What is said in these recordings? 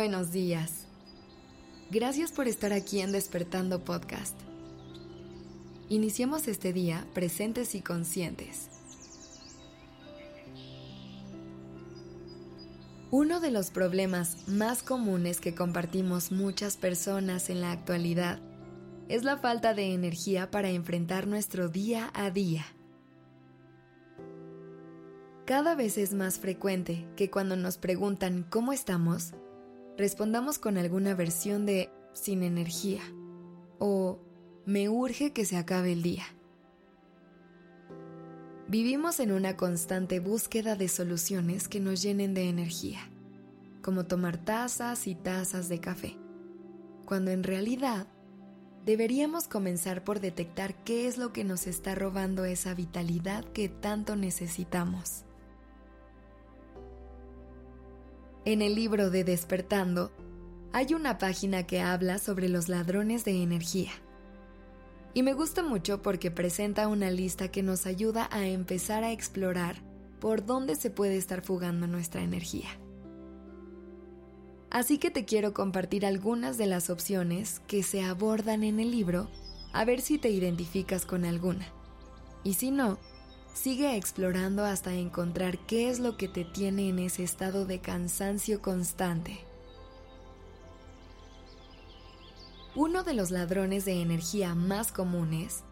buenos días. Gracias por estar aquí en Despertando Podcast. Iniciemos este día presentes y conscientes. Uno de los problemas más comunes que compartimos muchas personas en la actualidad es la falta de energía para enfrentar nuestro día a día. Cada vez es más frecuente que cuando nos preguntan cómo estamos, respondamos con alguna versión de sin energía o me urge que se acabe el día. Vivimos en una constante búsqueda de soluciones que nos llenen de energía, como tomar tazas y tazas de café, cuando en realidad deberíamos comenzar por detectar qué es lo que nos está robando esa vitalidad que tanto necesitamos. En el libro de Despertando, hay una página que habla sobre los ladrones de energía y me gusta mucho porque presenta una lista que nos ayuda a empezar a explorar por dónde se puede estar fugando nuestra energía. Así que te quiero compartir algunas de las opciones que se abordan en el libro, a ver si te identificas con alguna. Y si no, sigue explorando hasta encontrar qué es lo que te tiene en ese estado de cansancio constante. Uno de los ladrones de energía más comunes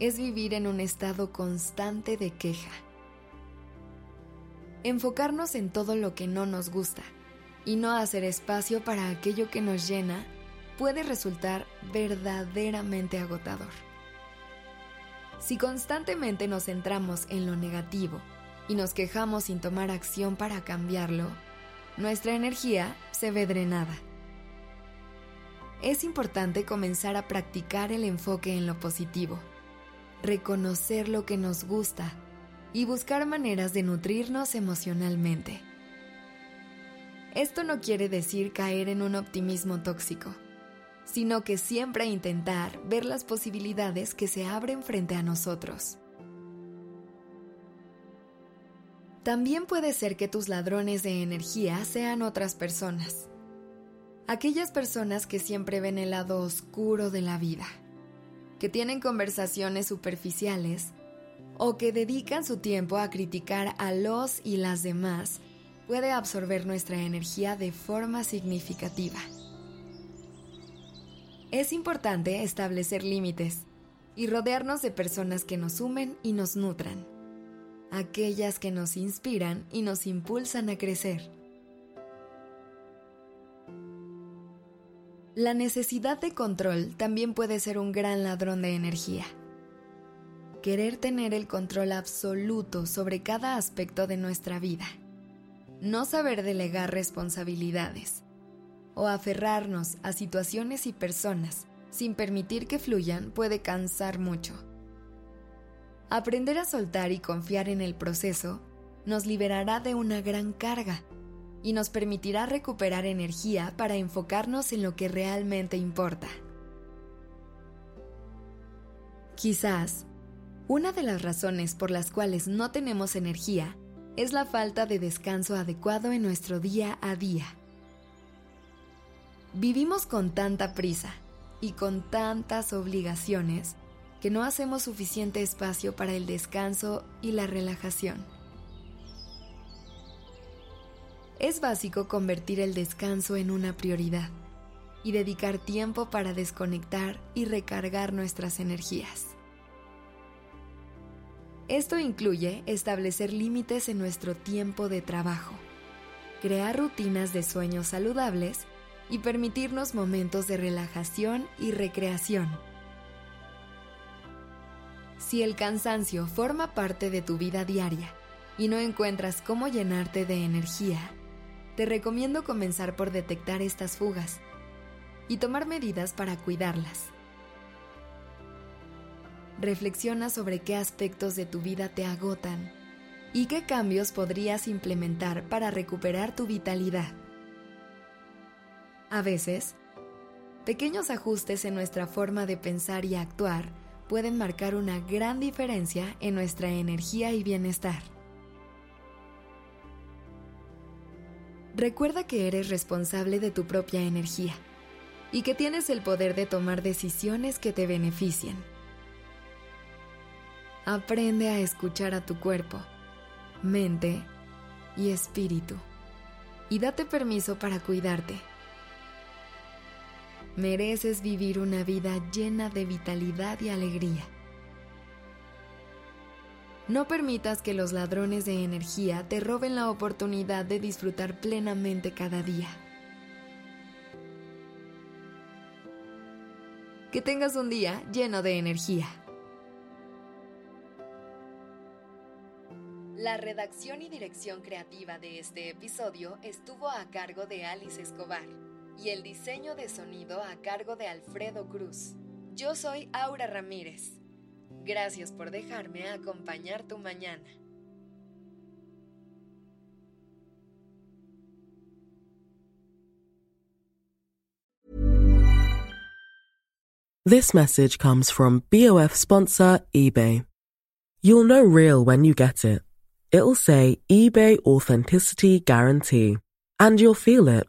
es vivir en un estado constante de queja. Enfocarnos en todo lo que no nos gusta y no hacer espacio para aquello que nos llena puede resultar verdaderamente agotador. Si constantemente nos centramos en lo negativo y nos quejamos sin tomar acción para cambiarlo, nuestra energía se ve drenada es importante comenzar a practicar el enfoque en lo positivo, reconocer lo que nos gusta y buscar maneras de nutrirnos emocionalmente. Esto no quiere decir caer en un optimismo tóxico, sino que siempre intentar ver las posibilidades que se abren frente a nosotros. También puede ser que tus ladrones de energía sean otras personas aquellas personas que siempre ven el lado oscuro de la vida, que tienen conversaciones superficiales o que dedican su tiempo a criticar a los y las demás, puede absorber nuestra energía de forma significativa. Es importante establecer límites y rodearnos de personas que nos sumen y nos nutran, aquellas que nos inspiran y nos impulsan a crecer La necesidad de control también puede ser un gran ladrón de energía. Querer tener el control absoluto sobre cada aspecto de nuestra vida. No saber delegar responsabilidades. O aferrarnos a situaciones y personas sin permitir que fluyan puede cansar mucho. Aprender a soltar y confiar en el proceso nos liberará de una gran carga y nos permitirá recuperar energía para enfocarnos en lo que realmente importa. Quizás, una de las razones por las cuales no tenemos energía es la falta de descanso adecuado en nuestro día a día. Vivimos con tanta prisa y con tantas obligaciones que no hacemos suficiente espacio para el descanso y la relajación. Es básico convertir el descanso en una prioridad y dedicar tiempo para desconectar y recargar nuestras energías. Esto incluye establecer límites en nuestro tiempo de trabajo, crear rutinas de sueños saludables y permitirnos momentos de relajación y recreación. Si el cansancio forma parte de tu vida diaria y no encuentras cómo llenarte de energía, te recomiendo comenzar por detectar estas fugas y tomar medidas para cuidarlas. Reflexiona sobre qué aspectos de tu vida te agotan y qué cambios podrías implementar para recuperar tu vitalidad. A veces, pequeños ajustes en nuestra forma de pensar y actuar pueden marcar una gran diferencia en nuestra energía y bienestar. Recuerda que eres responsable de tu propia energía y que tienes el poder de tomar decisiones que te beneficien. Aprende a escuchar a tu cuerpo, mente y espíritu y date permiso para cuidarte. Mereces vivir una vida llena de vitalidad y alegría. No permitas que los ladrones de energía te roben la oportunidad de disfrutar plenamente cada día. Que tengas un día lleno de energía. La redacción y dirección creativa de este episodio estuvo a cargo de Alice Escobar y el diseño de sonido a cargo de Alfredo Cruz. Yo soy Aura Ramírez. Gracias por dejarme acompañar tu mañana. This message comes from BOF sponsor eBay. You'll know real when you get it. It'll say eBay Authenticity Guarantee. And you'll feel it.